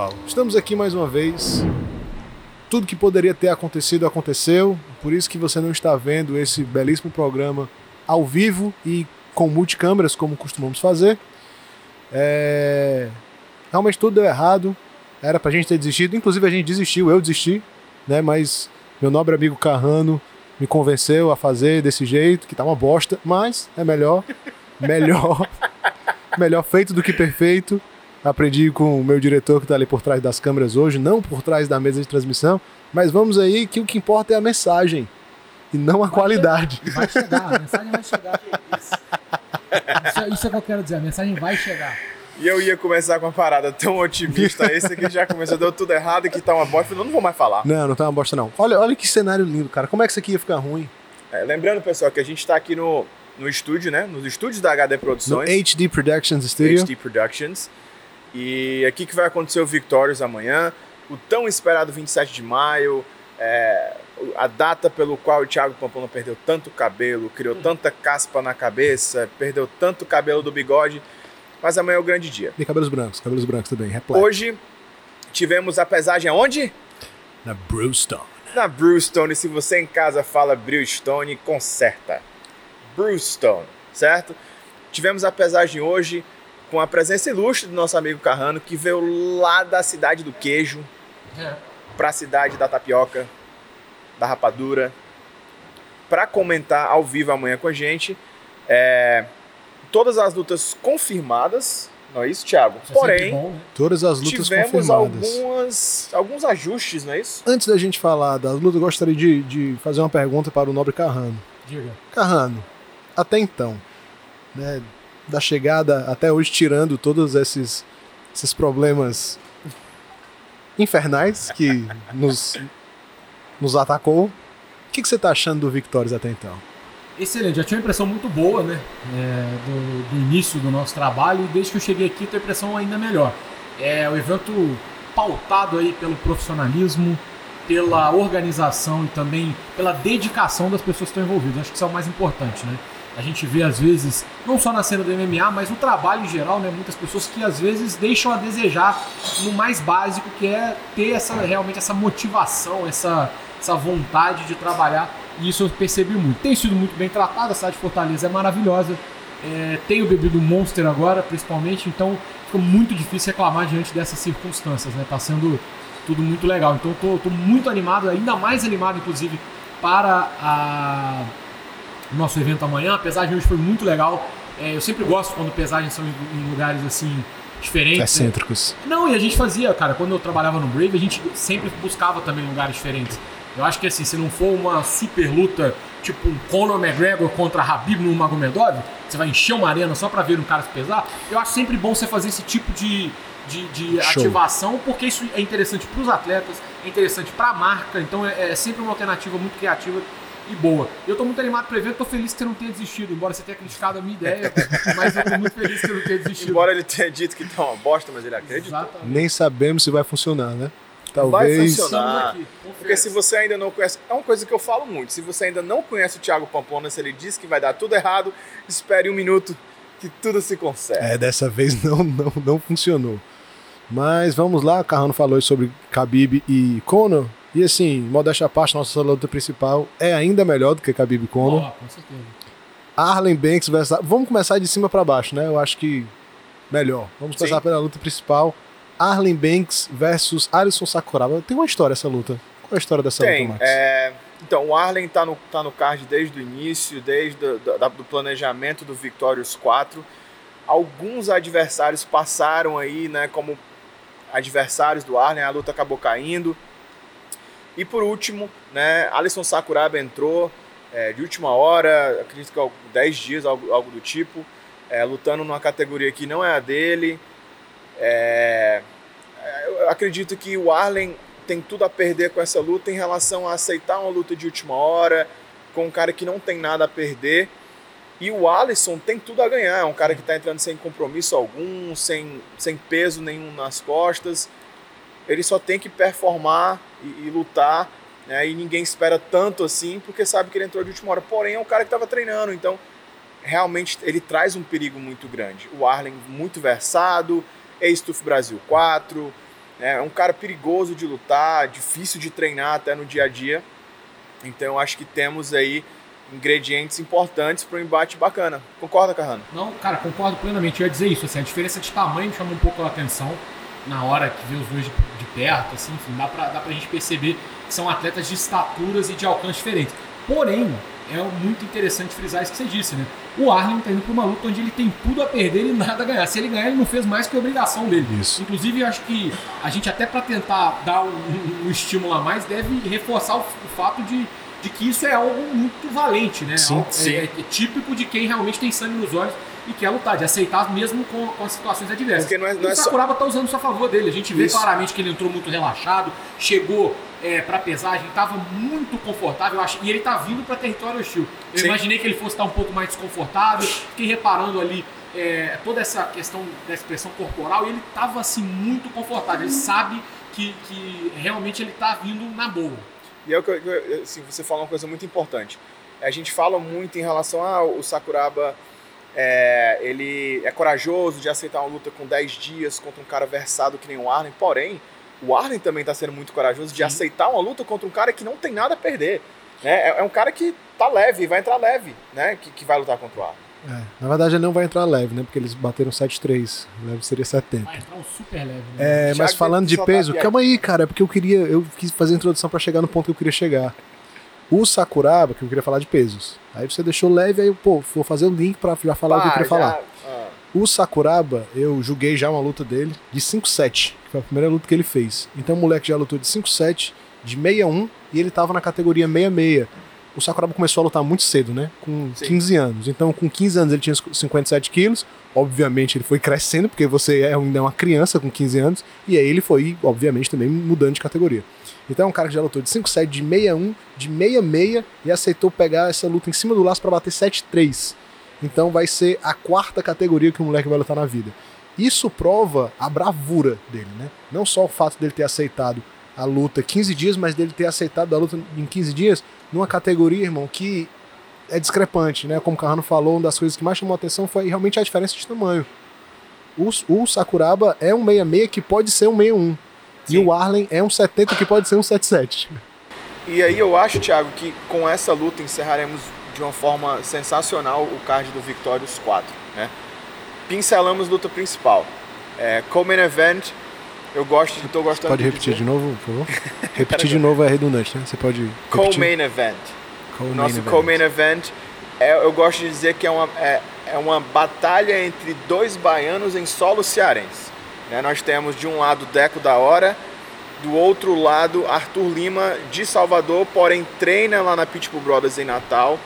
pessoal? Estamos aqui mais uma vez. Tudo que poderia ter acontecido aconteceu, por isso que você não está vendo esse belíssimo programa ao vivo e com multicâmeras, como costumamos fazer. É... Realmente tudo deu errado. Era pra gente ter desistido. Inclusive a gente desistiu, eu desisti, né? Mas meu nobre amigo Carrano me convenceu a fazer desse jeito, que tá uma bosta, mas é melhor. Melhor. melhor feito do que perfeito. Aprendi com o meu diretor que tá ali por trás das câmeras hoje, não por trás da mesa de transmissão. Mas vamos aí que o que importa é a mensagem e não a Vai qualidade. chegar, Vai chegar, a mensagem vai chegar. Isso, é- isso é o que eu quero dizer, a mensagem vai chegar. E eu ia começar com uma parada tão otimista, esse aqui já começou, deu tudo errado e que tá uma bosta, eu não vou mais falar. Não, não tá uma bosta não. Olha, olha que cenário lindo, cara. Como é que isso aqui ia ficar ruim? É, lembrando, pessoal, que a gente tá aqui no, no estúdio, né? Nos estúdios da HD No Produções. HD Productions Studio. HD Productions. E aqui que vai acontecer o Victorious amanhã, o tão esperado 27 de maio, é, a data pelo qual o Thiago Pamplona perdeu tanto cabelo, criou tanta caspa na cabeça, perdeu tanto cabelo do bigode, mas amanhã é o grande dia. E cabelos brancos, cabelos brancos também, repleto. Hoje tivemos a pesagem aonde? Na Brewstone. Na Brewstone, se você em casa fala Brewstone, conserta. Brewstone, certo? Tivemos a pesagem hoje com a presença ilustre do nosso amigo Carrano, que veio lá da cidade do queijo para a cidade da tapioca, da rapadura, para comentar ao vivo amanhã com a gente. É, todas as lutas confirmadas, não é isso, Thiago? É Porém, bom, né? Todas as lutas tivemos confirmadas. algumas, alguns ajustes, não é isso? Antes da gente falar das lutas, eu gostaria de, de fazer uma pergunta para o nobre Carrano. Diga. Carrano, até então, né, da chegada até hoje, tirando todos esses, esses problemas infernais que nos, nos atacou, o que, que você tá achando do Victorious até então? Excelente, já tinha uma impressão muito boa, né? é, do, do início do nosso trabalho e desde que eu cheguei aqui, tenho a impressão ainda melhor. É o evento pautado aí pelo profissionalismo, pela organização e também pela dedicação das pessoas que estão envolvidas. Acho que isso é o mais importante, né? A gente vê às vezes, não só na cena do MMA, mas no trabalho em geral, né? Muitas pessoas que às vezes deixam a desejar no mais básico, que é ter essa realmente essa motivação, essa, essa vontade de trabalhar. E isso eu percebi muito. Tem sido muito bem tratado, a cidade de Fortaleza é maravilhosa. É, tenho bebido Monster agora, principalmente, então fica muito difícil reclamar diante dessas circunstâncias, né? Tá sendo tudo muito legal. Então tô, tô muito animado, ainda mais animado, inclusive, para a o nosso evento amanhã. A pesagem hoje foi muito legal. É, eu sempre gosto quando pesagens são em, em lugares assim diferentes. né? Excêntricos. Não, e a gente fazia, cara, quando eu trabalhava no Brave, a gente sempre buscava também lugares diferentes. Eu acho que assim, se não for uma super luta, tipo um Conor McGregor contra Habib no Magomedov, você vai encher uma arena só pra ver um cara se pesar, eu acho sempre bom você fazer esse tipo de, de, de ativação, porque isso é interessante pros atletas, é interessante pra marca, então é, é sempre uma alternativa muito criativa e boa. Eu tô muito animado pro evento, tô feliz que você não tenha desistido, embora você tenha criticado a minha ideia, mas eu tô muito feliz que você não tenha desistido. Embora ele tenha dito que tá uma bosta, mas ele acredita. Exatamente. Nem sabemos se vai funcionar, né? Vai Talvez. funcionar. Estamos aqui, Porque se você ainda não conhece, é uma coisa que eu falo muito. Se você ainda não conhece o Thiago Pamplona, se ele diz que vai dar tudo errado, espere um minuto que tudo se conserta. É, dessa vez não, não, não funcionou. Mas vamos lá, o Carrano falou sobre Khabib e Conor. E assim, modéstia à parte, nossa luta principal é ainda melhor do que Khabib Conor. Ó, com certeza. Arlen Banks versus... Vamos começar de cima pra baixo, né? Eu acho que melhor. Vamos começar Sim. pela luta principal. Arlen Banks versus Alisson Sakuraba. Tem uma história essa luta. Qual é a história dessa Tem. luta, Max? é, então, o Arlen tá no, tá no card desde o início, desde o do, do planejamento do Victorious 4. Alguns adversários passaram aí, né, como adversários do Arlen, a luta acabou caindo. E por último, né, Alisson Sakuraba entrou é, de última hora, acredito que há 10 dias, algo, algo do tipo, é, lutando numa categoria que não é a dele. É, eu acredito que o Arlen tem tudo a perder com essa luta em relação a aceitar uma luta de última hora, com um cara que não tem nada a perder. E o Alisson tem tudo a ganhar, é um cara que está entrando sem compromisso algum, sem, sem peso nenhum nas costas. Ele só tem que performar e, e lutar, né? e ninguém espera tanto assim, porque sabe que ele entrou de última hora. Porém, é um cara que estava treinando, então realmente ele traz um perigo muito grande. O Arlen muito versado, ex-Tuf Brasil 4, É um cara perigoso de lutar, difícil de treinar até no dia a dia. Então acho que temos aí ingredientes importantes para um embate bacana. Concorda, Carrano? Não, cara, concordo plenamente. Eu ia dizer isso. Assim, a diferença de tamanho me chamou um pouco a atenção na hora que vê os dois de, de perto. Assim, enfim, dá para dá pra gente perceber que são atletas de estaturas e de alcance diferentes. Porém, é muito interessante frisar isso que você disse, né? O Arlen está indo para uma luta onde ele tem tudo a perder e nada a ganhar. Se ele ganhar, ele não fez mais que a obrigação dele. Isso. Inclusive, acho que a gente, até para tentar dar um, um, um, estímulo a mais, deve reforçar o, o fato de, de, que isso é algo muito valente, né? Sim, algo, sim. É, é, típico de quem realmente tem sangue nos olhos e quer lutar, de aceitar mesmo com, com as situações adversas. Porque não é, não e é o Sakuraba está usando isso a favor dele. A gente vê Isso. claramente que ele entrou muito relaxado, chegou é, para pesagem, estava muito confortável, eu acho, e ele está vindo para território hostil. Eu Sim. imaginei que ele fosse estar um pouco mais desconfortável, fiquei reparando ali é, toda essa questão da expressão corporal e ele estava assim muito confortável. Ele sabe que, que realmente ele está vindo na boa. E é o que eu- assim, você falou uma coisa muito importante. A gente fala muito em relação a o Sakuraba é, ele é corajoso de aceitar uma luta com 10 dias contra um cara versado que nem o Arlen, porém, o Arlen também está sendo muito corajoso de Sim. aceitar uma luta contra um cara que não tem nada a perder. Né? É, é um cara que tá leve, vai entrar leve, né? Que, que vai lutar contra o Arlen. É, na verdade, ele não vai entrar leve, né? Porque eles bateram 7-3. Leve seria 70. Vai entrar um super leve. Né? É, mas falando de tá peso, calma aí, cara, é porque eu queria. Eu quis fazer a introdução pra chegar no ponto que eu queria chegar. O Sakuraba, que eu queria falar de pesos. Aí você deixou leve, aí eu, pô, vou fazer o link pra já falar o que eu Ah, queria já- falar. ah, O Sakuraba, eu julguei já uma luta dele de 5-7, que foi a primeira luta que ele fez. Então o moleque já lutou de 5-7, de 61, e ele tava na categoria 66. O Sakuraba começou a lutar muito cedo, né? Com Sim. 15 anos. Então, com 15 anos, ele tinha 57 quilos. Obviamente, ele foi crescendo, porque você é ainda uma criança com 15 anos. E aí ele foi, obviamente, também mudando de categoria. Então, é um cara que já lutou de 5-7, de 61, de 66 e aceitou pegar essa luta em cima do laço para bater 7-3. Então, vai ser a quarta categoria que o moleque vai lutar na vida. Isso prova a bravura dele, né? Não só o fato dele ter aceitado a luta 15 dias, mas dele ter aceitado a luta em 15 dias numa categoria, irmão, que é discrepante, né? Como o Carrano falou, uma das coisas que mais chamou a atenção foi realmente a diferença de tamanho. O, o Sakuraba é um 66 que pode ser um 61. E Sim. o Arlen é um 70 que pode ser um 77. E aí eu acho, Thiago, que com essa luta encerraremos de uma forma sensacional o card do Victorious 4. Né? Pincelamos luta principal. É, Coleman Event, eu gosto, tô gostando Pode de repetir de dizer. novo, por favor? Repetir de novo é redundante, né? Você pode. Co-main Event. Co-main Nosso co-main event, é, eu gosto de dizer que é uma, é, é uma batalha entre dois baianos em solo cearense. Né? Nós temos de um lado Deco da Hora, do outro lado Arthur Lima de Salvador, porém treina lá na Pitbull Brothers em Natal.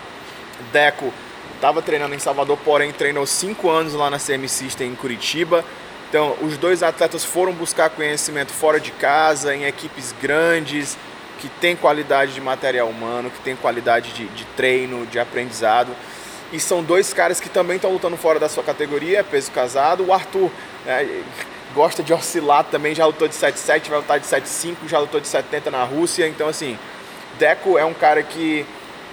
Deco estava treinando em Salvador, porém treinou cinco anos lá na CM System em Curitiba. Então, os dois atletas foram buscar conhecimento fora de casa, em equipes grandes, que tem qualidade de material humano, que tem qualidade de, de treino, de aprendizado. E são dois caras que também estão lutando fora da sua categoria, peso casado. O Arthur né, gosta de oscilar também, já lutou de 7,7, vai lutar de 7,5, já lutou de 70 na Rússia. Então, assim, Deco é um cara que.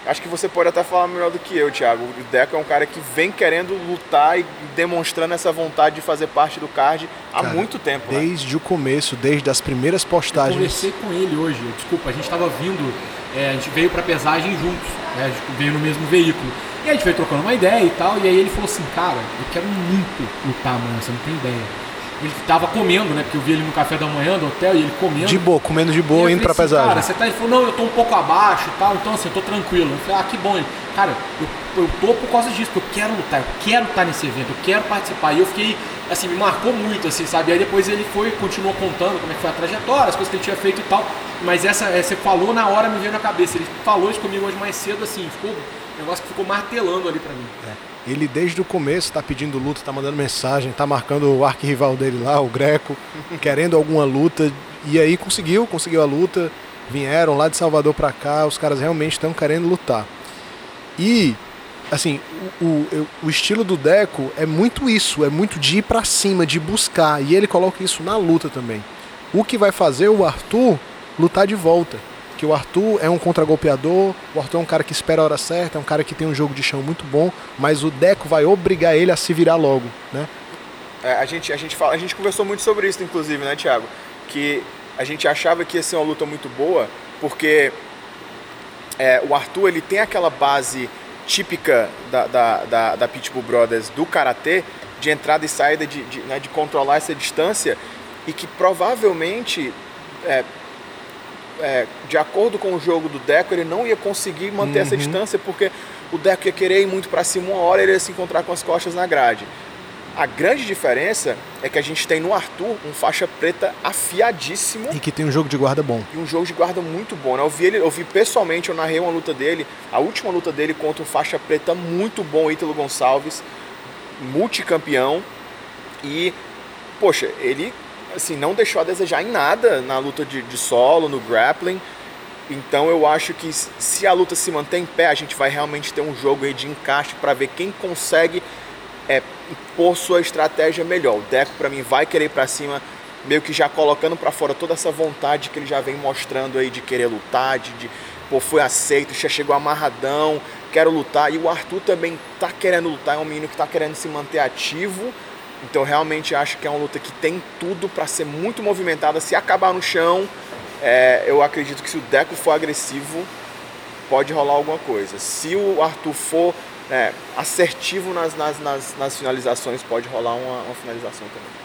Acho que você pode até falar melhor do que eu, Thiago. O Deco é um cara que vem querendo lutar e demonstrando essa vontade de fazer parte do card há Cara, muito tempo. né? Desde o começo, desde as primeiras postagens. Conversei com ele hoje. Desculpa, a gente estava vindo, é, a gente veio pra pesagem juntos, né? a gente veio no mesmo veículo. E a gente veio trocando uma ideia e tal, e aí ele falou assim, cara, eu quero muito lutar amanhã, você não tem ideia. Ele tava comendo, né? Porque eu vi ele no café da manhã do hotel e ele comendo. De boa, comendo de boa, indo pra assim, pesagem. Cara, você tá. Ele falou, não, eu tô um pouco abaixo e tal, então assim, eu tô tranquilo. Eu falei, ah, que bom. Ele, cara, eu, eu tô por causa disso, porque eu quero lutar, eu quero estar nesse evento, eu quero participar. E eu fiquei, assim, me marcou muito, assim, sabe? E aí depois ele foi, continuou contando como é que foi a trajetória, as coisas que ele tinha feito e tal. Mas essa, é, você falou na hora, me veio na cabeça. Ele falou isso comigo hoje mais cedo, assim, ficou um negócio que ficou martelando ali pra mim. Ele desde o começo tá pedindo luta, tá mandando mensagem, tá marcando o arquirrival dele lá, o Greco, querendo alguma luta. E aí conseguiu, conseguiu a luta. Vieram lá de Salvador pra cá, os caras realmente estão querendo lutar. E, assim, o, o, o estilo do Deco é muito isso, é muito de ir pra cima, de buscar. E ele coloca isso na luta também. O que vai fazer o Arthur lutar de volta. Que o Arthur é um contragolpeador, o Arthur é um cara que espera a hora certa, é um cara que tem um jogo de chão muito bom, mas o Deco vai obrigar ele a se virar logo, né? É, a, gente, a, gente fala, a gente conversou muito sobre isso, inclusive, né, Thiago? que a gente achava que ia ser uma luta muito boa, porque é, o Arthur ele tem aquela base típica da, da, da, da Pitbull Brothers do Karatê, de entrada e saída, de, de, né, de controlar essa distância, e que provavelmente, é, é, de acordo com o jogo do Deco, ele não ia conseguir manter uhum. essa distância, porque o Deco ia querer ir muito para cima uma hora ele ia se encontrar com as costas na grade. A grande diferença é que a gente tem no Arthur um faixa preta afiadíssimo. E que tem um jogo de guarda bom. E um jogo de guarda muito bom. Né? Eu, vi ele, eu vi pessoalmente, eu narrei uma luta dele, a última luta dele contra um faixa preta muito bom, Ítalo Gonçalves, multicampeão. E, poxa, ele assim, não deixou a desejar em nada na luta de, de solo, no grappling. Então eu acho que se a luta se manter em pé, a gente vai realmente ter um jogo aí de encaixe para ver quem consegue é, impor sua estratégia melhor. O Deco, para mim, vai querer ir para cima, meio que já colocando para fora toda essa vontade que ele já vem mostrando aí de querer lutar, de, de pô, foi aceito, já chegou amarradão, quero lutar. E o Arthur também tá querendo lutar, é um menino que tá querendo se manter ativo. Então realmente acho que é uma luta que tem tudo para ser muito movimentada. Se acabar no chão, é, eu acredito que se o Deco for agressivo, pode rolar alguma coisa. Se o Arthur for é, assertivo nas, nas, nas, nas, finalizações, pode rolar uma, uma, finalização também.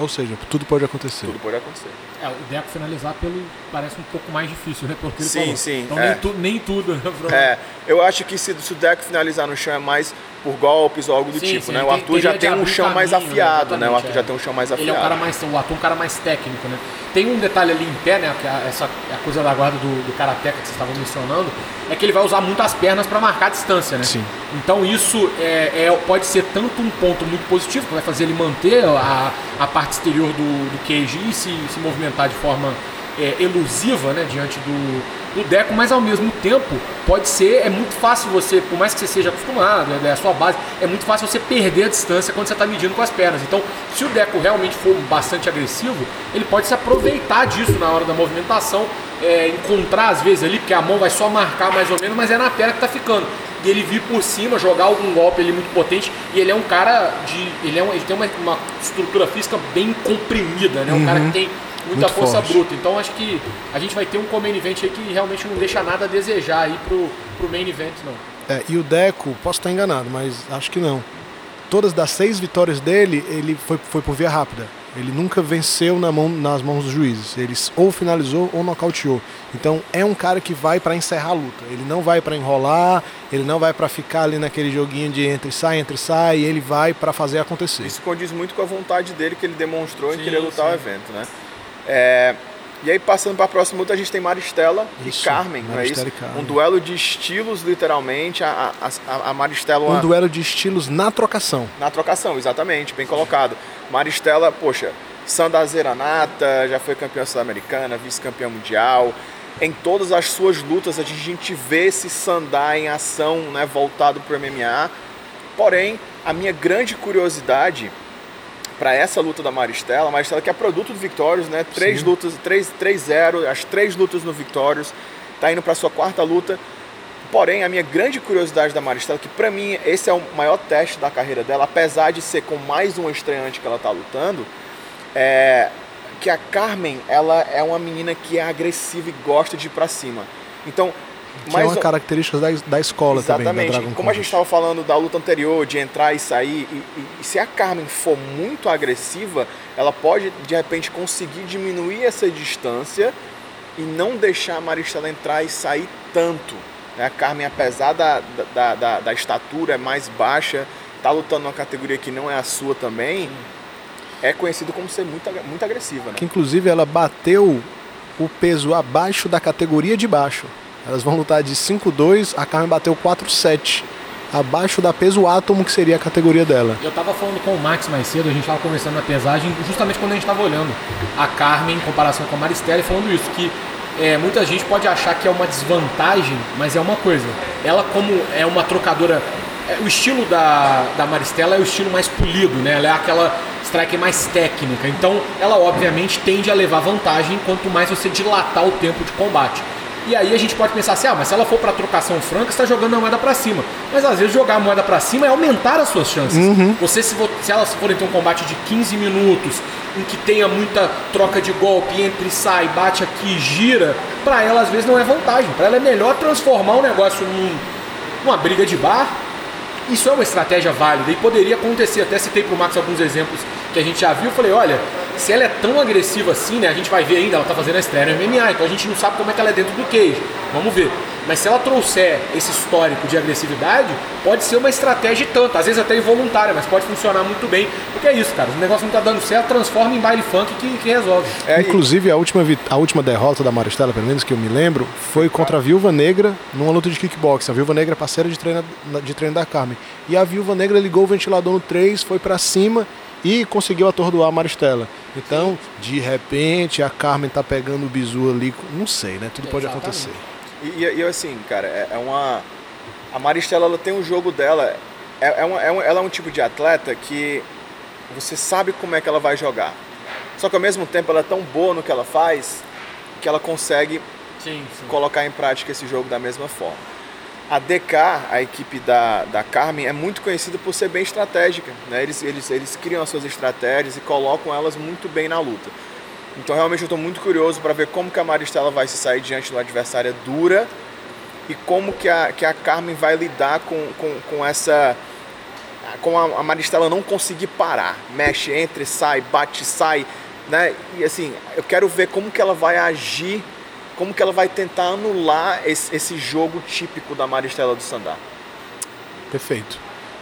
Ou seja, tudo pode acontecer. Tudo pode acontecer. É, o Deco finalizar pelo parece um pouco mais difícil, né? Porque sim, falou. sim. Então é. nem, tu, nem, tudo, né? É, eu acho que se, se o Deco finalizar no chão é mais por golpes ou algo do sim, tipo, sim, né? O Arthur já tem um chão mais afiado, né? O Arthur é. já tem um chão mais afiado. Ele é um cara mais, o Arthur é um cara mais técnico, né? Tem um detalhe ali em pé, né? É essa a coisa da guarda do, do Karateka que vocês estavam mencionando, é que ele vai usar muito as pernas para marcar a distância, né? Sim. Então isso é, é, pode ser tanto um ponto muito positivo, que vai fazer ele manter a, a parte exterior do, do QG e se, se movimentar de forma é, elusiva, né? Diante do do Deco, mas ao mesmo tempo pode ser, é muito fácil você, por mais que você seja acostumado, é a sua base, é muito fácil você perder a distância quando você está medindo com as pernas. Então, se o Deco realmente for bastante agressivo, ele pode se aproveitar disso na hora da movimentação, é, encontrar às vezes ali, porque a mão vai só marcar mais ou menos, mas é na perna que está ficando. E ele vir por cima, jogar algum golpe ali muito potente, e ele é um cara de. Ele, é um, ele tem uma, uma estrutura física bem comprimida, né? Um uhum. cara que tem muita Muito força forte. bruta. Então acho que a gente vai ter um main event aí que realmente não deixa nada a desejar aí pro, pro main event, não. É, e o Deco, posso estar enganado, mas acho que não. Todas das seis vitórias dele, ele foi, foi por via rápida. Ele nunca venceu na mão, nas mãos dos juízes. Ele ou finalizou ou nocauteou. Então é um cara que vai para encerrar a luta. Ele não vai para enrolar, ele não vai para ficar ali naquele joguinho de entre sai, entre sai. Ele vai para fazer acontecer. Isso condiz muito com a vontade dele que ele demonstrou sim, em querer lutar sim. o evento, né? É, e aí, passando para a próxima luta, a gente tem Maristela isso, e Carmen, Maristela não é isso? Carmen. Um duelo de estilos, literalmente. A, a, a Maristela. Um duelo de estilos na trocação. Na trocação, exatamente, bem colocado. Maristela, poxa, sandazeira nata, já foi campeã sul-americana, vice-campeã mundial. Em todas as suas lutas, a gente vê esse Sandá em ação, né, voltado para o MMA. Porém, a minha grande curiosidade para essa luta da Maristela. A Maristela que é produto do Victorious, né? Três Sim. lutas, 3-0, as três lutas no Victorious. Tá indo para sua quarta luta. Porém, a minha grande curiosidade da Maristela, que para mim esse é o maior teste da carreira dela, apesar de ser com mais um estreante que ela tá lutando, é que a Carmen, ela é uma menina que é agressiva e gosta de ir para cima. Então, que Mas, é uma característica da, da escola exatamente. também. Exatamente. Como a gente estava falando da luta anterior, de entrar e sair, e, e, e, se a Carmen for muito agressiva, ela pode de repente conseguir diminuir essa distância e não deixar a Maristela entrar e sair tanto. Né? A Carmen, apesar da, da, da, da estatura, é mais baixa, está lutando numa categoria que não é a sua também, é conhecido como ser muito, muito agressiva. Né? Que inclusive ela bateu o peso abaixo da categoria de baixo. Elas vão lutar de 5-2, a Carmen bateu 4-7. Abaixo da peso átomo, que seria a categoria dela. Eu tava falando com o Max mais cedo, a gente tava conversando na pesagem, justamente quando a gente tava olhando a Carmen em comparação com a Maristela falando isso, que é, muita gente pode achar que é uma desvantagem, mas é uma coisa. Ela, como é uma trocadora. É, o estilo da, da Maristela é o estilo mais polido, né? Ela é aquela strike mais técnica. Então, ela obviamente tende a levar vantagem quanto mais você dilatar o tempo de combate. E aí a gente pode pensar assim, ah, mas se ela for para trocação franca, está jogando a moeda para cima. Mas às vezes jogar a moeda para cima é aumentar as suas chances. Uhum. Você se, se elas forem ter um combate de 15 minutos, em que tenha muita troca de golpe, entra e sai, bate aqui, gira, para ela às vezes não é vantagem. Para ela é melhor transformar o negócio num, numa briga de bar. Isso é uma estratégia válida e poderia acontecer. Até citei pro Max alguns exemplos que a gente já viu. Falei, olha, se ela é tão agressiva assim, né? A gente vai ver ainda, ela tá fazendo a estreia no MMA, então a gente não sabe como é que ela é dentro do cage. Vamos ver. Mas se ela trouxer esse histórico de agressividade, pode ser uma estratégia tanto, às vezes até involuntária, mas pode funcionar muito bem. Porque é isso, cara. O negócio não tá dando certo, transforma em baile funk que, que resolve. É, Inclusive, a última, a última derrota da Maristela, pelo menos que eu me lembro, foi contra a Viúva Negra numa luta de kickboxing. A Viúva Negra é parceira de treino, de treino da Carmen. E a Viúva Negra ligou o ventilador no 3, foi pra cima e conseguiu atordoar a Maristela. Então, de repente, a Carmen tá pegando o bizu ali. Não sei, né? Tudo pode Exatamente. acontecer. E, e- e, assim, cara, é, é uma. A Maristela ela tem um jogo dela. É, é uma- é um- ela é um tipo de atleta que você sabe como é que ela vai jogar. Só que ao mesmo tempo ela é tão boa no que ela faz que ela consegue Sim, sim. colocar em prática esse jogo da mesma forma. A DK, a equipe da, da Carmen, é muito conhecida por ser bem estratégica. Né? Eles, eles, eles criam as suas estratégias e colocam elas muito bem na luta. Então realmente eu estou muito curioso para ver como que a Maristela vai se sair diante de uma adversária dura e como que a, que a Carmen vai lidar com, com, com essa com a, a Maristela não conseguir parar. Mexe, entra sai, bate sai. Né? E assim, eu quero ver como que ela vai agir, como que ela vai tentar anular esse, esse jogo típico da Maristela do Sandá. Perfeito.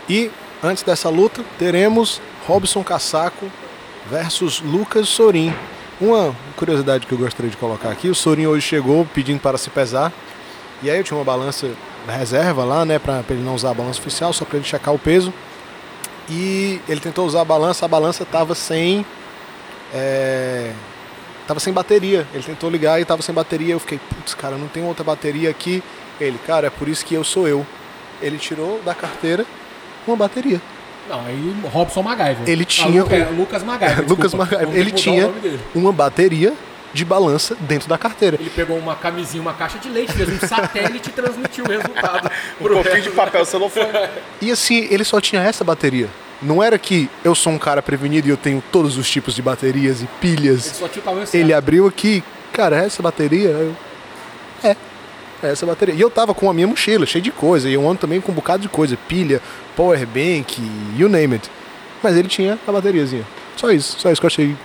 E antes dessa luta, teremos Robson Cassaco versus Lucas Sorin. Uma curiosidade que eu gostaria de colocar aqui: o Sorin hoje chegou pedindo para se pesar. E aí eu tinha uma balança reserva lá, né, para ele não usar a balança oficial, só para ele checar o peso. E ele tentou usar a balança, a balança estava sem. É, tava sem bateria. Ele tentou ligar e tava sem bateria. Eu fiquei, putz, cara, não tem outra bateria aqui. Ele, cara, é por isso que eu sou eu. Ele tirou da carteira uma bateria. Não, aí Robson MacGyver. Ele Ah, tinha Luca- o- Lucas MacGyver. Lucas. MacGyver. Ele tinha uma bateria de balança dentro da carteira. Ele pegou uma camisinha, uma caixa de leite, fez um satélite e transmitiu o resultado. Um pouquinho de papel celofane. E assim, ele só tinha essa bateria. Não era que eu sou um cara prevenido e eu tenho todos os tipos de baterias e Ele pilhas. certo. Ele abriu aqui, cara, é essa bateria? Eu, é, é essa bateria. E eu tava com a minha mochila, cheia de coisa. E eu ando também com um bocado de coisa. Pilha, power bank, you name it. Mas ele tinha a bateriazinha. Só isso, só isso que eu achei.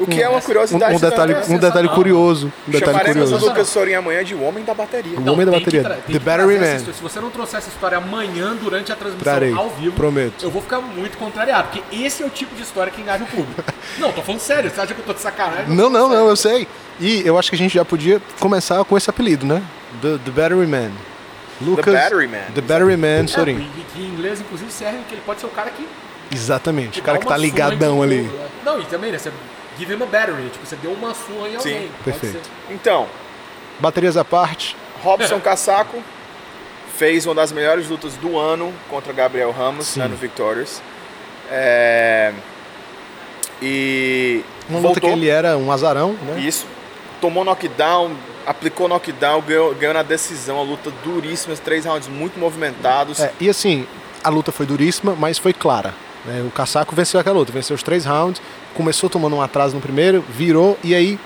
O que é uma Um, curiosidade. um detalhe, também. um detalhe curioso. Um detalhe Chamaremos o curioso. Lucas Sorin amanhã de o homem da bateria. O homem da bateria. The Battery Man. Se você não trouxer essa história amanhã durante a transmissão Trarei, ao vivo, prometo. eu vou ficar muito contrariado, porque esse é o tipo de história que engaja o público. não, tô falando sério, você acha que eu tô de sacanagem? Não, não, não, eu sei. E eu acho que a gente já podia começar com esse apelido, né? The, the Battery Man. Lucas, Battery Man. The Battery Man É, Sorin. que em inglês, inclusive, serve que ele pode ser o cara que. Exatamente. O cara que tá ligadão ali. né? Não, e também, né? Você give him a battery, tipo, você deu uma surra em alguém. Sim, perfeito. Então, Baterias à parte. Robson Cassaco fez uma das melhores lutas do ano contra Gabriel Ramos né, no Victorious. É, E Uma luta que voltou. ele era um azarão, né? Isso. Tomou knockdown, aplicou knockdown, ganhou, ganhou na decisão. A luta duríssima, três rounds muito movimentados. É, e assim, a luta foi duríssima, mas foi clara. Né? O Cassaco venceu aquela luta, venceu os três rounds, começou tomando um atraso no primeiro, virou e aí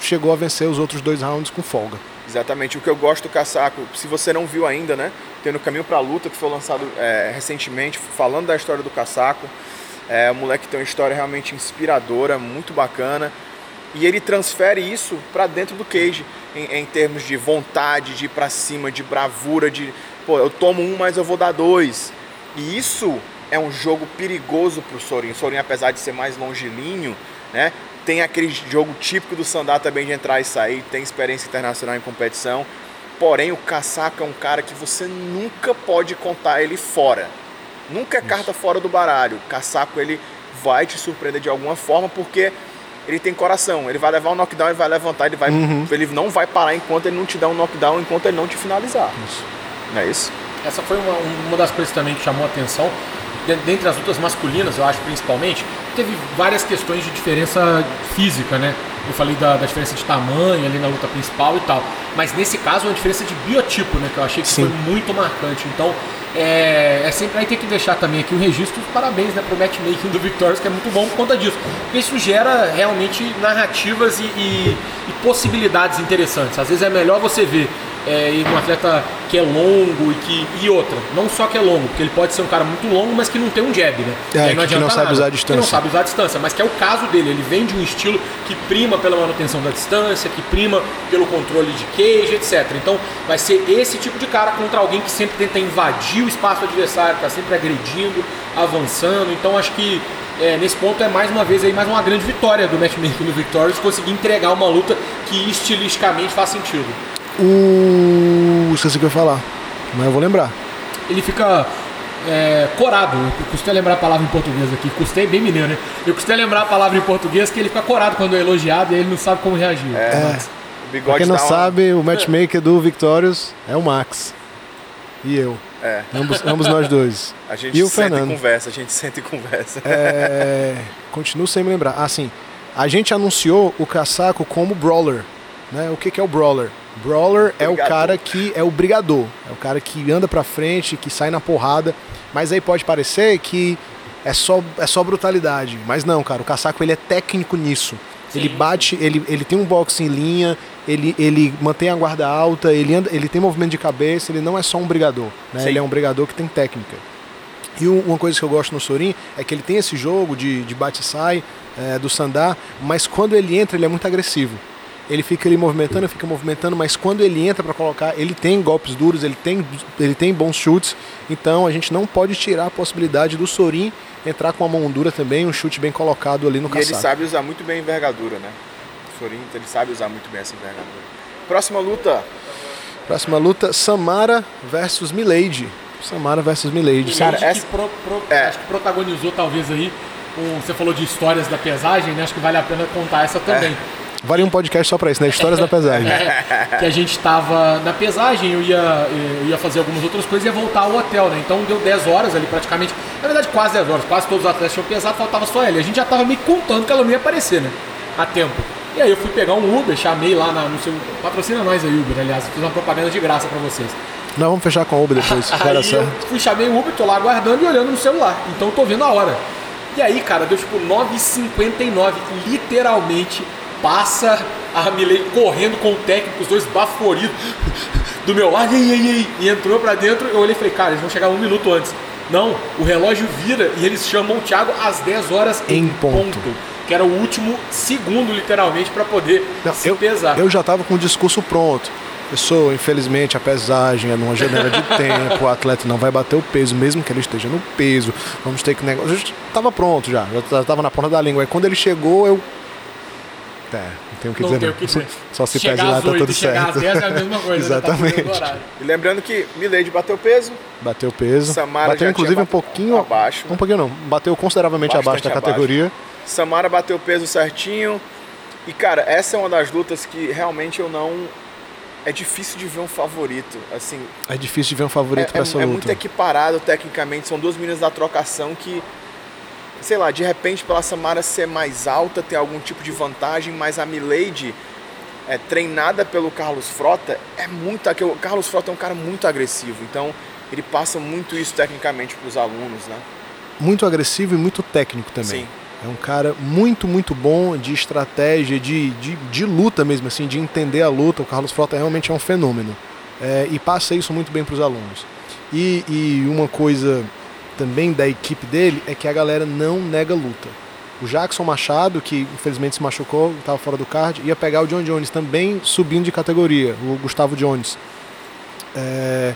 chegou a vencer os outros dois rounds com folga. Exatamente. O que eu gosto do Cassaco, se você não viu ainda, né? Tem no Caminho pra Luta, que foi lançado é, recentemente, falando da história do Cassaco. É um moleque que tem uma história realmente inspiradora, muito bacana. E ele transfere isso pra dentro do cage, em, em termos de vontade, de ir pra cima, de bravura, de pô, eu tomo um, mas eu vou dar dois. E isso é um jogo perigoso pro Sorin. O Sorin, apesar de ser mais longilíneo, né? Tem aquele jogo típico do Sandá também de entrar e sair, tem experiência internacional em competição. Porém, o Casaco é um cara que você nunca pode contar ele fora. Nunca é carta fora do baralho. O Casaco ele vai te surpreender de alguma forma porque ele tem coração. Ele vai levar um knockdown, ele vai levantar, ele, vai, ele não vai parar enquanto ele não te dá um knockdown, enquanto ele não te finalizar. Isso. Não é isso? Essa foi uma, uma das coisas também que chamou a atenção. De- Dentre as lutas masculinas, eu acho principalmente, teve várias questões de diferença física, né? Eu falei da, da, diferença de tamanho ali na luta principal e tal. Mas nesse caso, uma diferença de biotipo, né? Que eu achei que Sim. foi muito marcante. Então, é, é, sempre aí tem que deixar também aqui o registro dos parabéns né, pro matchmaking do Victorious, que é muito bom por conta disso. Porque isso gera realmente narrativas e, e, e possibilidades interessantes. Às vezes é melhor você ver é, e um atleta que é longo e que e outra, não só que é longo, porque ele pode ser um cara muito longo, mas que não tem um jab, né? É, não que não sabe nada, usar a distância. Que não sabe usar a distância, mas que é o caso dele. Ele vem de um estilo que prima pela manutenção da distância, que prima pelo controle de cage, etc. Então, vai ser esse tipo de cara contra alguém que sempre tenta invadir o espaço adversário, está sempre agredindo, avançando. Então, acho que é, nesse ponto é mais uma vez aí mais uma grande vitória do matchmaking do Victorious conseguir entregar uma luta que estilisticamente faz sentido. O. Esqueci o que eu ia falar, mas eu vou lembrar. Ele fica é, corado. Eu custei lembrar a palavra em português aqui. Custei bem mineiro, né? Eu custei lembrar a palavra em português que ele fica corado quando é elogiado e ele não sabe como reagir. É. é. O bigode pra quem não tá sabe, um... o matchmaker do Victorious é o Max. E eu. É. Ambos, ambos nós dois. A gente e o senta Fernando. e conversa, a gente senta e conversa. É, continuo sem me lembrar. Assim, a gente anunciou o Casaco como Brawler. Né? O que, que é o Brawler? Brawler é o cara que é o brigador, é o cara que anda pra frente, que sai na porrada. Mas aí pode parecer que é só, é só brutalidade. Mas não, cara, o Casaco ele é técnico nisso. Sim. Ele bate, ele, ele tem um boxe em linha, ele, ele mantém a guarda alta, ele, anda, ele tem movimento de cabeça, ele não é só um brigador, né? Ele é um brigador que tem técnica. E uma coisa que eu gosto no Sorin é que ele tem esse jogo de, de bate sai, é, do Sandar, mas quando ele entra ele é muito agressivo ele fica ali movimentando, fica movimentando, mas quando ele entra para colocar, ele tem golpes duros, ele tem, ele tem bons chutes, então a gente não pode tirar a possibilidade do Sorin entrar com a mão dura também, um chute bem colocado ali no e ele sabe usar muito bem a envergadura, né? O Sorin, ele sabe usar muito bem essa envergadura. Próxima luta. Próxima luta, Samara versus Milady. Samara versus Milady. Cara, essa... que, pro, pro, é. acho que protagonizou talvez aí, um, você falou de histórias da pesagem, né? Acho que vale a pena contar essa também. É Vale um podcast só pra isso, né? Histórias da pesagem. que a gente tava na pesagem, eu ia, eu ia fazer algumas outras coisas e ia voltar ao hotel, né? Então deu 10 horas ali praticamente. Na verdade, quase 10 horas. Quase todos os atletas tinham pesado, faltava só ela. E a gente já tava me contando que ela não ia aparecer, né? A tempo. E aí eu fui pegar um Uber, chamei lá na, no seu. Patrocina nós aí, Uber, aliás. Fiz uma propaganda de graça pra vocês. Não, vamos fechar com o Uber depois. aí eu fui, chamei o Uber, tô lá aguardando e olhando no celular. Então tô vendo a hora. E aí, cara, deu tipo 9h59, literalmente passa a Milei correndo com o técnico, os dois baforidos do meu lado, ei, ei, ei, e entrou pra dentro. Eu olhei e falei, cara, eles vão chegar um minuto antes. Não, o relógio vira e eles chamam o Thiago às 10 horas em, em ponto. ponto. Que era o último segundo, literalmente, para poder Não, se eu, pesar. Eu já tava com o discurso pronto. Pessoa, infelizmente, a pesagem é numa janela de tempo, o atleta não vai bater o peso, mesmo que ele esteja no peso. Vamos ter que negócio. Tava pronto já, já tava na ponta da língua. Aí quando ele chegou, eu é, não tenho o que não dizer. O que dizer. Só se pede lá, tá tudo certo. Às 10 é a mesma coisa. Tá Exatamente. Tá e lembrando que Milady bateu peso. Bateu peso. Samara bateu inclusive um pouquinho abaixo. Um pouquinho não. Bateu consideravelmente abaixo da categoria. Abaixo. Samara bateu peso certinho. E cara, essa é uma das lutas que realmente eu não é difícil de ver um favorito, assim. É difícil de ver um favorito é, para essa é, luta. É muito equiparado tecnicamente, são duas meninas da trocação que sei lá, de repente pela Samara ser mais alta, ter algum tipo de vantagem, mas a Milady é, treinada pelo Carlos Frota é muito. O Carlos Frota é um cara muito agressivo, então ele passa muito isso tecnicamente para os alunos, né? Muito agressivo e muito técnico também. Sim. É um cara muito, muito bom de estratégia, de, de, de luta mesmo, assim, de entender a luta. O Carlos Frota realmente é um fenômeno. É, e passa isso muito bem para os alunos. E, e uma coisa também da equipe dele é que a galera não nega luta. O Jackson Machado, que infelizmente se machucou, estava fora do card, ia pegar o John Jones, também subindo de categoria, o Gustavo Jones. É,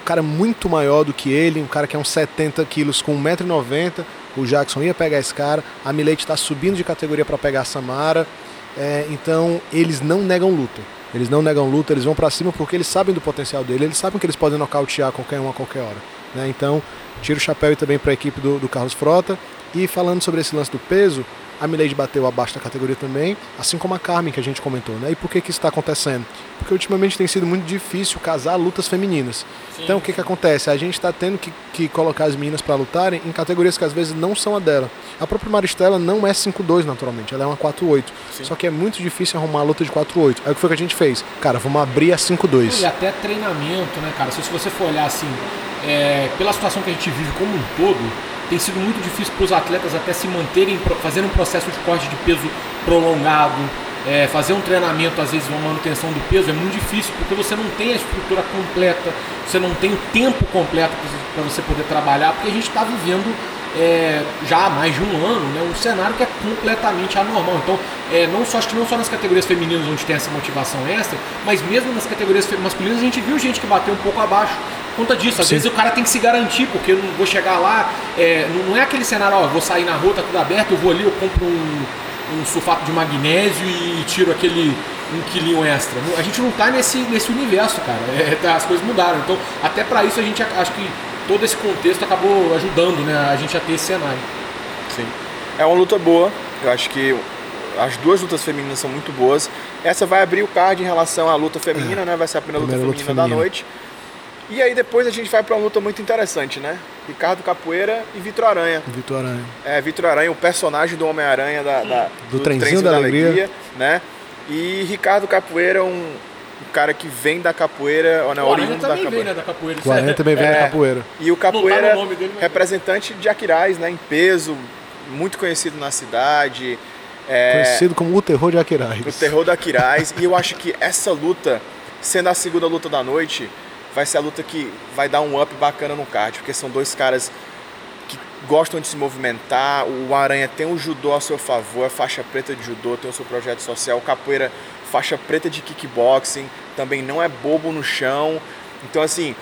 um cara muito maior do que ele, um cara que é uns 70 quilos com 1,90m. O Jackson ia pegar esse cara. A Milete está subindo de categoria para pegar a Samara. É, então eles não negam luta. Eles não negam luta, eles vão para cima porque eles sabem do potencial dele, eles sabem que eles podem nocautear qualquer um a qualquer hora. Né? Então, tiro o chapéu também para a equipe do, do, Carlos Frota. E falando sobre esse lance do peso, A Milady bateu abaixo da categoria também, assim como a Carmen, que a gente comentou, né? E por que, que isso está acontecendo? Porque ultimamente tem sido muito difícil casar lutas femininas. Sim. Então o que, que acontece? A gente está tendo que, que colocar as meninas para lutarem em categorias que às vezes não são a dela. A própria Maristela não é 5-2 naturalmente, ela é uma 4-8. Sim. Só que é muito difícil arrumar a luta de 4-8. Aí o que foi que a gente fez? Cara, vamos abrir a E 5-2. até treinamento, né, cara? Se se você for olhar assim, é, pela situação que a gente vive como um todo, tem sido muito difícil para os atletas até se manterem, fazendo um processo de corte de peso prolongado, é, fazer um treinamento, às vezes uma manutenção do peso, é muito difícil, porque você não tem a estrutura completa, você não tem o tempo completo para você poder trabalhar, porque a gente está vivendo é, já há mais de um ano, né, um cenário que é completamente anormal. Então, é, não só, acho que não só nas categorias femininas onde tem essa motivação extra, mas mesmo nas categorias masculinas a gente viu gente que bateu um pouco abaixo por conta disso. Às Sim. vezes o cara tem que se garantir, porque eu não vou chegar lá, é, não, é aquele cenário, ó, vou sair na rua, tá tudo aberto, eu vou ali, eu compro um, um sulfato de magnésio e tiro aquele um quilinho extra. A gente não tá nesse, nesse universo, cara. É, tá, as coisas mudaram. Então, até para isso a gente acho que todo esse contexto acabou ajudando, né, a gente a ter esse cenário. Sim. É uma luta boa. Eu acho que as duas lutas femininas são muito boas. Essa vai abrir o card em relação à luta feminina, né? Vai ser a primeira, Primeira luta luta feminina da feminina. noite. E aí depois a gente vai para uma luta muito interessante, né? Ricardo Capoeira e Vitor Aranha. Vitor Aranha. É, Vitor Aranha, o personagem do Homem-Aranha da, da- Do Trenzinho da Alegria. né? E Ricardo Capoeira, um, um cara que vem da capoeira, ou não, o Aranha oriundo da também capoeira. vem, né, da capoeira. O Aranha também vem É. da capoeira. E o Capoeira, tá no dele, mas- representante de Aquiraz, né? Em peso, muito conhecido na cidade. É, Conhecido como o terror de Aquiraz. o terror da Aquiraz. e eu acho que essa luta, sendo a segunda luta da noite, vai ser a luta que vai dar um up bacana no card, porque são dois caras que gostam de se movimentar. O Aranha tem o judô a seu favor, é faixa preta de judô, tem o seu projeto social. O Capoeira, faixa preta de kickboxing, também não é bobo no chão. Então, assim,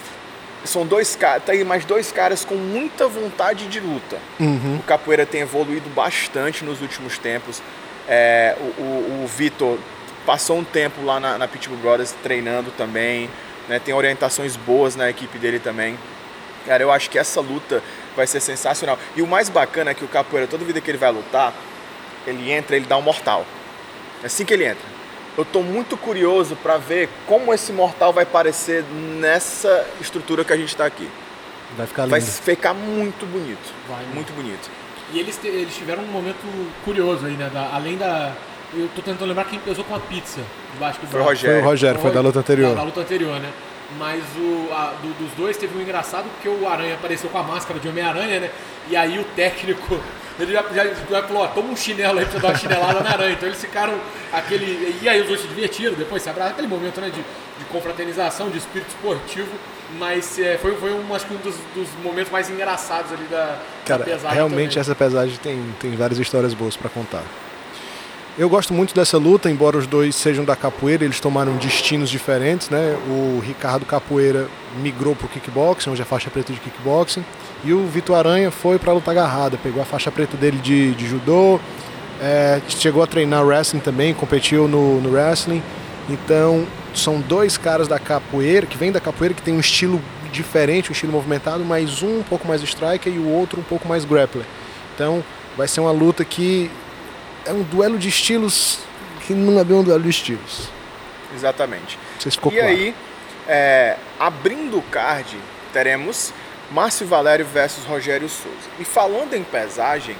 são dois caras, tem mais dois caras com muita vontade de luta. Uhum. O Capoeira tem evoluído bastante nos últimos tempos. É, o o, o Vitor passou um tempo lá na, na Pitbull Brothers treinando também. né? Tem orientações boas na equipe dele também. Cara, eu acho que essa luta vai ser sensacional. E o mais bacana é que o Capoeira, toda vida que ele vai lutar, ele entra, ele dá um mortal. Assim que ele entra. Eu tô muito curioso para ver como esse mortal vai parecer nessa estrutura que a gente tá aqui. Vai ficar lindo. Vai ficar muito bonito. Vai, né? Muito bonito. E eles, eles tiveram um momento curioso aí, né? da- além da. Eu tô tentando lembrar quem pesou com a pizza debaixo do Foi o. Rogério. Foi o Rogério, foi da luta Da, anterior. da luta anterior, né? Mas o, a- do- dos dois teve um engraçado porque o Aranha apareceu com a máscara de Homem-Aranha, né? E aí o técnico. Ele já, já, já falou, ó, toma um chinelo aí pra dar uma chinelada na aranha. Então eles ficaram aquele. E aí os dois se divertiram, depois se abraçaram, aquele momento né, de, de confraternização, de espírito esportivo. Mas é, foi, foi um, acho que um dos, dos momentos mais engraçados ali da, da Cara, pesagem realmente também. essa pesagem tem, tem várias histórias boas pra contar. Eu gosto muito dessa luta, embora os dois sejam da capoeira, eles tomaram destinos diferentes, né? O Ricardo Capoeira migrou pro kickboxing, hoje é faixa preta de kickboxing, e o Vitor Aranha foi pra luta agarrada, pegou a faixa preta dele de, de judô, é, chegou a treinar wrestling também, competiu no, no wrestling. Então, são dois caras da capoeira, que vêm da capoeira, que tem um estilo diferente, um estilo movimentado, mas um um pouco mais striker e o outro um pouco mais grappler. Então, vai ser uma luta que é um duelo de estilos que não é bem um duelo de estilos. Exatamente. Se ficou e claro. aí, é, abrindo o card, teremos Márcio Valério versus Rogério Souza. E falando em pesagem,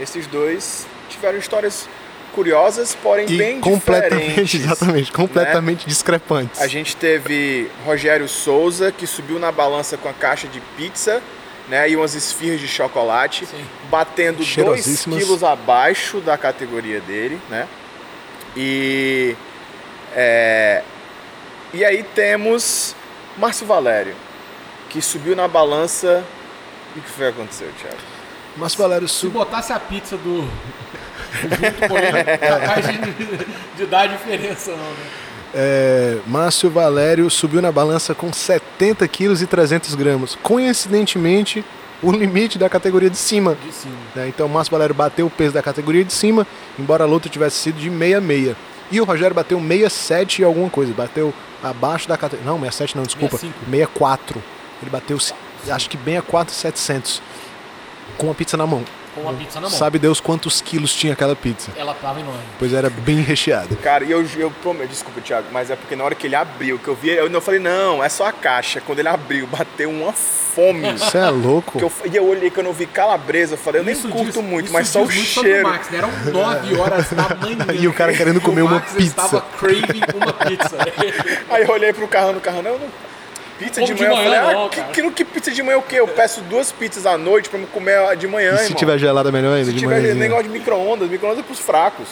esses dois tiveram histórias curiosas, porém e bem completamente, diferentes. exatamente, completamente discrepantes. A gente teve Rogério Souza, que subiu na balança com a caixa de pizza né, e umas esfirras de chocolate, Sim. batendo 2 Cheirosíssimas. quilos abaixo da categoria dele. Né? E, é, e aí temos Márcio Valério, que subiu na balança. E o que foi que aconteceu, Thiago? Márcio Valério Se sub... botasse a pizza do. junto com ele, é capaz de, de dar diferença, não, né? É, Márcio Valério subiu na balança com 70 quilos e 300 gramas. Coincidentemente, o limite da categoria de cima. De cima. né? Então, Márcio Valério bateu o peso da categoria de cima, embora a luta tivesse sido de 66. E o Rogério bateu 67 e alguma coisa. Bateu abaixo da categoria. Não, 67 não, desculpa. 65. 64. Ele bateu, acho que bem a 4,700. Com a pizza na mão. Com a pizza na mão. Sabe Deus quantos quilos tinha aquela pizza? Ela tava enorme. Pois era bem recheada. Cara, e eu, eu prometo, desculpa, Thiago, mas é porque na hora que ele abriu, que eu vi, eu não falei, não, é só a caixa. Quando ele abriu, bateu uma fome. Você é louco? Que eu, e eu olhei que eu não vi calabresa, eu falei, eu nem Isso curto diz- muito, mas só o cheiro. Max, né? Eram 9 horas da manhã. E o cara querendo comer o uma Max pizza. estava craving uma pizza. Aí eu olhei pro carrão no carrão, não, não. Pizza de Como de manhã, manhã eu falei, não, ah, que, cara. que, que pizza de manhã é o quê? Eu peço duas pizzas à noite pra me comer de manhã, E se irmão. tiver gelada, melhor ainda, Se de tiver manhãzinha. negócio de micro-ondas, micro-ondas é pros fracos.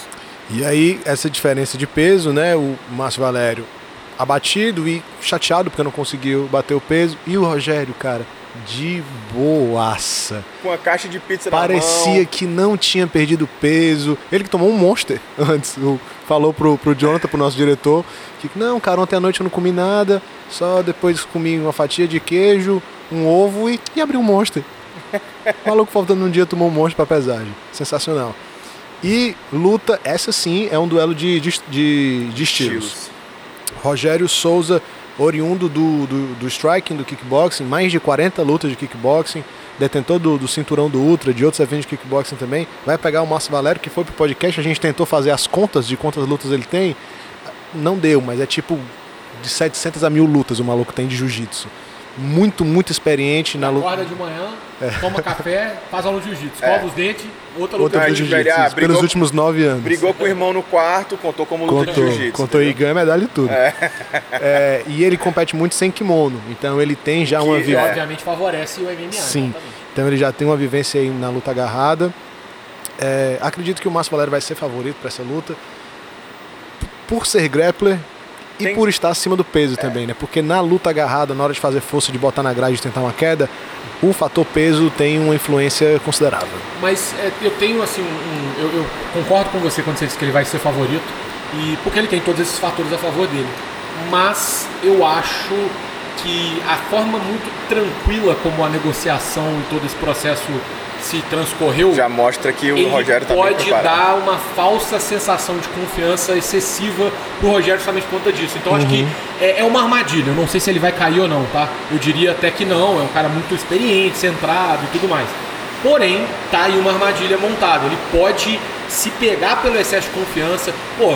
E aí, essa diferença de peso, né? O Márcio Valério abatido e chateado porque não conseguiu bater o peso. E o Rogério, cara, de boaça. Com a caixa de pizza Parecia na mão. que não tinha perdido peso. Ele que tomou um monster antes. Falou pro, pro Jonathan, pro nosso diretor, que não, cara, ontem à noite eu não comi nada, só depois comi uma fatia de queijo, um ovo e, e abri um monster. O maluco faltando um dia tomou um monster pra pesagem. Sensacional. E luta, essa sim é um duelo de, de, de, de estilos. Rogério Souza, oriundo do, do, do striking, do kickboxing, mais de 40 lutas de kickboxing, detentor do, do cinturão do Ultra, de outros eventos de kickboxing também, vai pegar o Márcio Valério, que foi pro podcast, a gente tentou fazer as contas de quantas lutas ele tem, não deu, mas é tipo de 700 a mil lutas o maluco tem de jiu-jitsu. Muito, muito experiente na luta. Acorda de manhã, toma café, faz aula de jiu-jitsu. É. Os dentes, outra luta Outra de jiu-jitsu, ah, brigou- pelos últimos nove anos. Brigou com o irmão no quarto, contou como luta Contou, de jiu-jitsu. contou e ganha medalha e tudo. É, e ele compete muito sem kimono, então ele tem já Que uma é- E vivência. obviamente favorece o MMA. Sim. exatamente. Então ele já tem uma vivência aí na luta agarrada. É, acredito que o Márcio Valério vai ser favorito para essa luta. Por ser grappler e Tem- por estar acima do peso também, né? Porque na luta agarrada, na hora de fazer força, de botar na grade e tentar uma queda, o fator peso tem uma influência considerável. Mas é, eu tenho assim um. um- eu, eu concordo com você quando você diz que ele vai ser favorito. E porque ele tem todos esses fatores a favor dele. Mas eu acho que a forma muito tranquila como a negociação e todo esse processo se transcorreu. Já mostra que o ele Rogério tá pode preparado. dar uma falsa sensação de confiança excessiva pro Rogério justamente por conta disso. Então acho que é, é uma armadilha. Eu não sei se ele vai cair ou não, tá? Eu diria até que não. É um cara muito experiente, centrado e tudo mais. Porém, tá aí uma armadilha montada. Ele pode se pegar pelo excesso de confiança. Pô,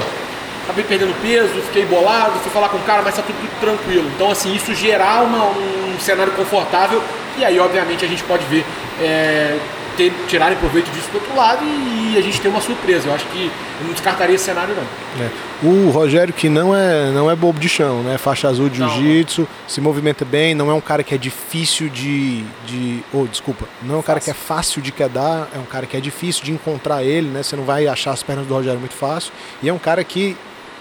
acabei perdendo peso, fiquei bolado, fui falar com o cara, mas tá tudo, tudo tranquilo. Então, assim, isso gerar uma- um cenário confortável e aí, obviamente, a gente pode ver é, ter, tirarem proveito disso do outro lado e, a gente ter uma surpresa. Eu acho que eu não descartaria esse cenário, não. né? O Rogério, que não é, não é bobo de chão, né? Faixa azul de jiu-jitsu, se movimenta bem, não é um cara que é difícil de. de oh, desculpa. Não é um cara que é fácil de quedar, é um cara que é difícil de encontrar ele, né? Você não vai achar as pernas do Rogério muito fácil. E é um cara que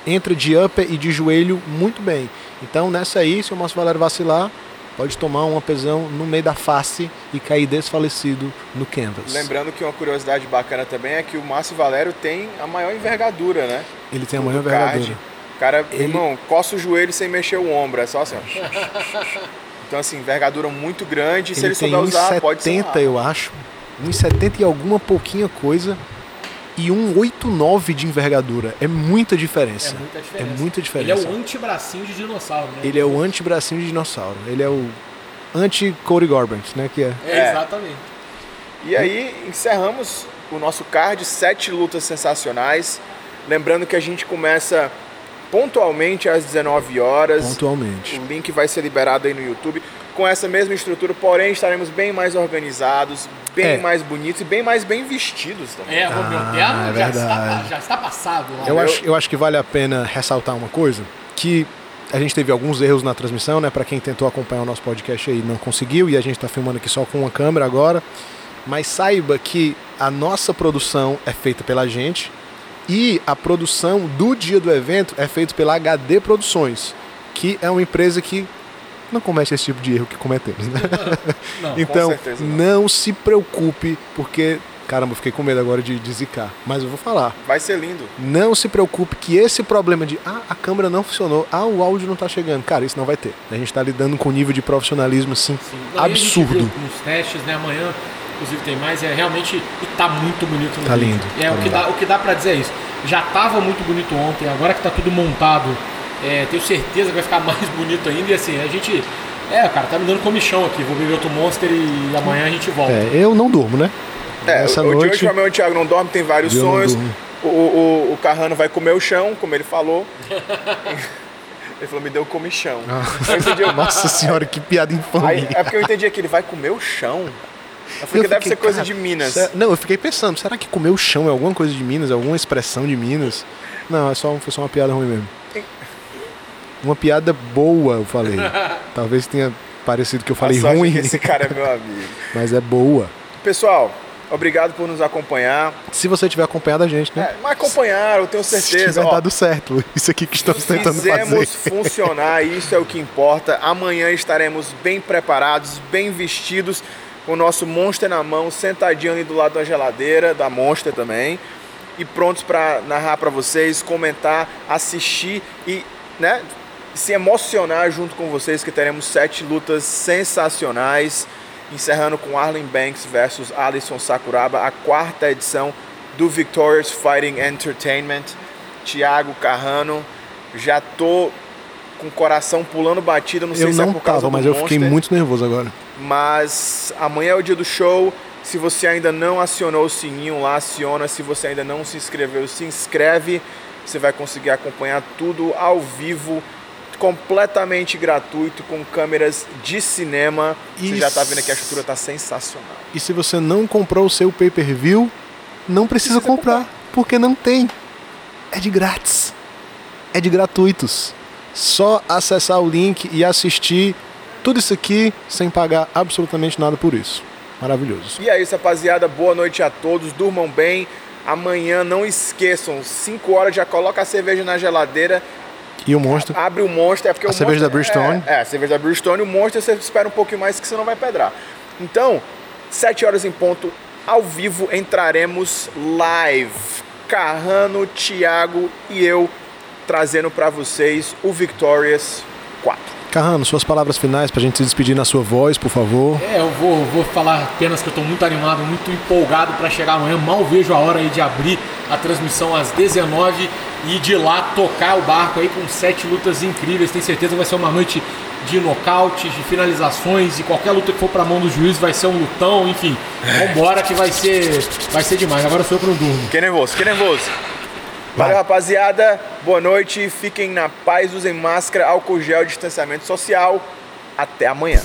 entra de upper e de joelho muito bem. Então nessa aí, se o Márcio Valério vacilar, pode tomar um apesão no meio da face e cair desfalecido no canvas. Lembrando que uma curiosidade bacana também é que o Márcio Valério tem a maior envergadura, né? Ele tem a maior envergadura. Cara, Ele- irmão, coça o joelho sem mexer o ombro, é só assim. Então, assim, envergadura muito grande. e se ele tem souber usar, pode ser. 1,70 eu acho. 1,70 e alguma pouquinha coisa. E 1,89 de envergadura. É muita É diferença. muita diferença. É muita Ele é diferença. o antebracinho de dinossauro, né? Ele é o anti-bracinho de dinossauro. Ele é o anti-Cody Garbrandt, né? Que é. É, É. exatamente. E aí, encerramos o nosso card, sete lutas sensacionais. Lembrando que a gente começa pontualmente às 19 horas. Pontualmente. O link vai ser liberado aí no YouTube com essa mesma estrutura, porém estaremos bem mais organizados, bem É. mais bonitos e bem mais bem vestidos também. É, o meu Ah, é já, está, já está passado lá. Eu Eu- acho, eu acho que vale a pena ressaltar uma coisa, que a gente teve alguns erros na transmissão, né? Para quem tentou acompanhar o nosso podcast aí não conseguiu, e a gente está filmando aqui só com uma câmera agora. Mas saiba que a nossa produção é feita pela gente e a produção do dia do evento é feita pela HD Produções, que é uma empresa que não comete esse tipo de erro que cometemos, né? Não, Então, não. não se preocupe, porque. Caramba, eu fiquei com medo agora de, de zicar. Mas eu vou falar. Vai ser lindo. Não se preocupe que esse problema de ah, a câmera não funcionou, ah, o áudio não tá chegando. Cara, isso não vai ter. A gente tá lidando com um nível de profissionalismo assim Sim. E absurdo. Nos testes, né? Amanhã, inclusive, tem mais. É realmente. E tá muito bonito no Tá vídeo. lindo, É, tá o, que lindo. dá, o que dá pra dizer é isso. Já tava muito bonito ontem, agora que tá tudo montado, é, tenho certeza que vai ficar mais bonito ainda. E assim, a gente. É, cara, tá me dando comichão aqui. Vou beber outro Monster e amanhã a gente volta. É, eu não durmo, né? É, Essa o, o de noite- hoje provavelmente o Thiago não dorme, tem vários Eu sonhos. O, o, o Carrano vai comer o chão, como ele falou. ele falou, me deu comichão. Entendi, eu- Nossa senhora, que piada infame. Aí, é porque eu entendi que ele vai comer o chão. Eu falei Eu que deve fiquei, ser coisa cara, de Minas. sé- Não, eu fiquei pensando, será que comer o chão é alguma coisa de Minas? Alguma expressão de Minas? Não, é só, um- foi só uma piada ruim mesmo. Uma piada boa, eu falei. Talvez tenha parecido que eu falei ruim, que esse cara é meu amigo. mas é boa. Pessoal, obrigado por nos acompanhar. Se você tiver acompanhado a gente, né? É, mas acompanharam, eu tenho Se certeza. tiver Ó, dado certo, isso aqui que estamos tentando Fizemos fazer. funcionar, isso é o que importa. Amanhã estaremos bem preparados, bem vestidos, com o nosso Monster na mão, sentadinho ali do lado da geladeira, da Monster também, e prontos para narrar para vocês, comentar, assistir e, né, se emocionar junto com vocês, que teremos sete lutas sensacionais, encerrando com Arlen Banks versus Alisson Sakuraba, a quarta edição do Victorious Fighting Entertainment. Thiago Carrano, já tô com o coração pulando batida, não sei Eu se é não por causa tava, mas eu fiquei Monster, muito nervoso agora. Mas amanhã é o dia do show. Se você ainda não acionou o sininho lá, aciona. Se você ainda não se inscreveu, se inscreve. Você vai conseguir acompanhar tudo ao vivo, completamente gratuito, com câmeras de cinema. Você E já tá vendo que a estrutura tá sensacional. E se você não comprou o seu pay-per-view, não precisa, Precisa comprar, porque não tem. É de grátis. É de gratuitos. Só acessar o link e assistir tudo isso aqui sem pagar absolutamente nada por isso. Maravilhoso. E é isso, rapaziada. Boa noite a todos. Durmam bem. Amanhã, não esqueçam, 5 horas já coloca a cerveja na geladeira E o monstro. Abre o Monster, é porque A o cerveja da Bridgestone. É, é, a cerveja da Bridgestone. O Monster você espera um pouquinho mais que você não vai pedrar. Então, 7 horas em ponto, ao vivo, entraremos live. Carrano, Thiago e eu trazendo pra vocês o Victorious 4. Carrano, suas palavras finais pra gente se despedir na sua voz, por favor. É, eu vou, vou falar apenas que eu tô muito animado, muito empolgado para chegar amanhã. Mal vejo a hora aí de abrir a transmissão às 19 e de lá tocar o barco aí com sete lutas incríveis. Tenho certeza que vai ser uma noite de nocautes, de finalizações e qualquer luta que for pra mão do juiz vai ser um lutão, enfim. Vambora que vai ser, vai ser demais. Agora sou eu que não durmo. Fiquei nervoso, fiquei nervoso. Valeu, rapaziada. Boa noite. Fiquem na paz, usem máscara, álcool gel, distanciamento social. Até amanhã.